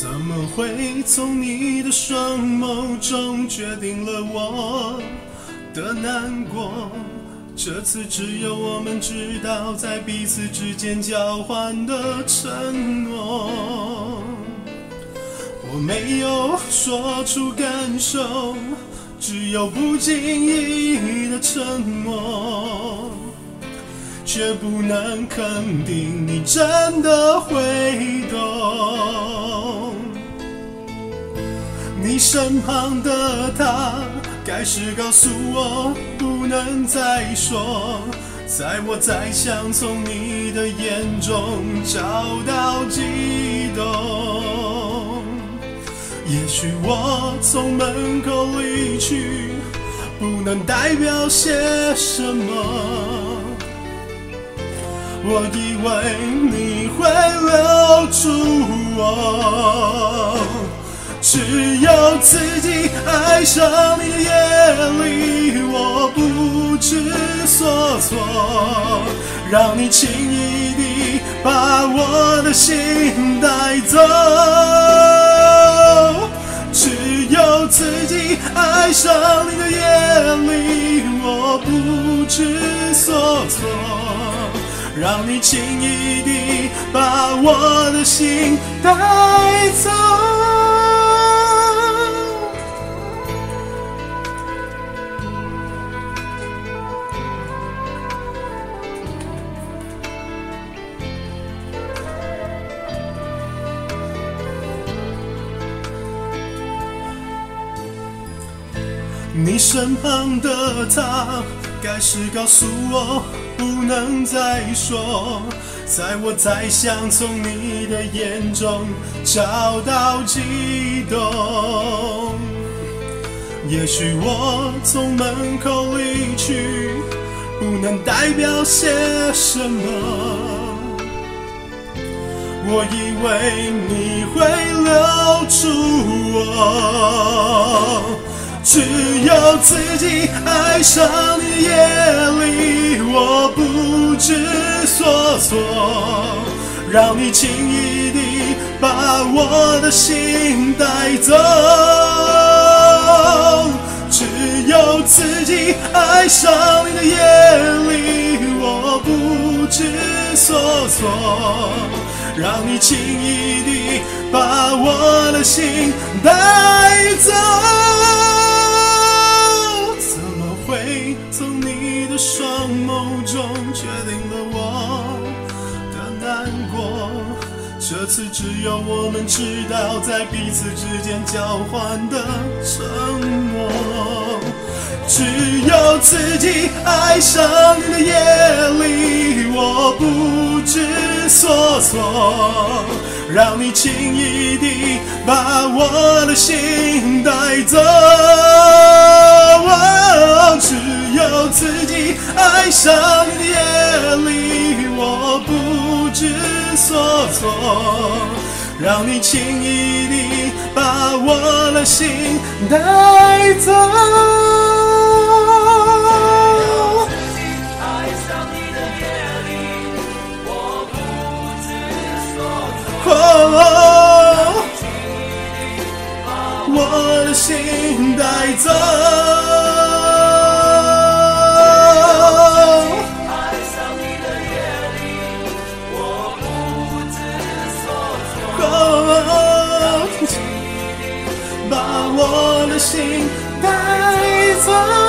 怎么会从你的双眸中决定了我的难过？这次只有我们知道，在彼此之间交换的承诺。我没有说出感受，只有不经意的沉默，却不能肯定你真的会懂。你身旁的他，该是告诉我不能再说，在我再想从你的眼中找到悸动。也许我从门口离去，不能代表些什么。我以为你会留住我。只有自己爱上你的夜里，我不知所措，让你轻易地把我的心带走。只有自己爱上你的夜里，我不知所措，让你轻易地把我的心带走。你身旁的他，该是告诉我不能再说，在我再想从你的眼中找到悸动。也许我从门口离去，不能代表些什么。我以为你会留住我。只有自己爱上你夜里，我不知所措，让你轻易地把我的心带走。只有自己爱上你的夜里，我不知所措，让你轻易地把我的心带走。这次只有我们知道，在彼此之间交换的承诺。只有自己爱上你的夜里，我不知所措，让你轻易地把我的心带走。只有自己爱上你的夜所措，让你轻易地把我的心带走。只有自己爱上你的夜里，我不知所措，让你轻易地把我的心带走。我的心带走。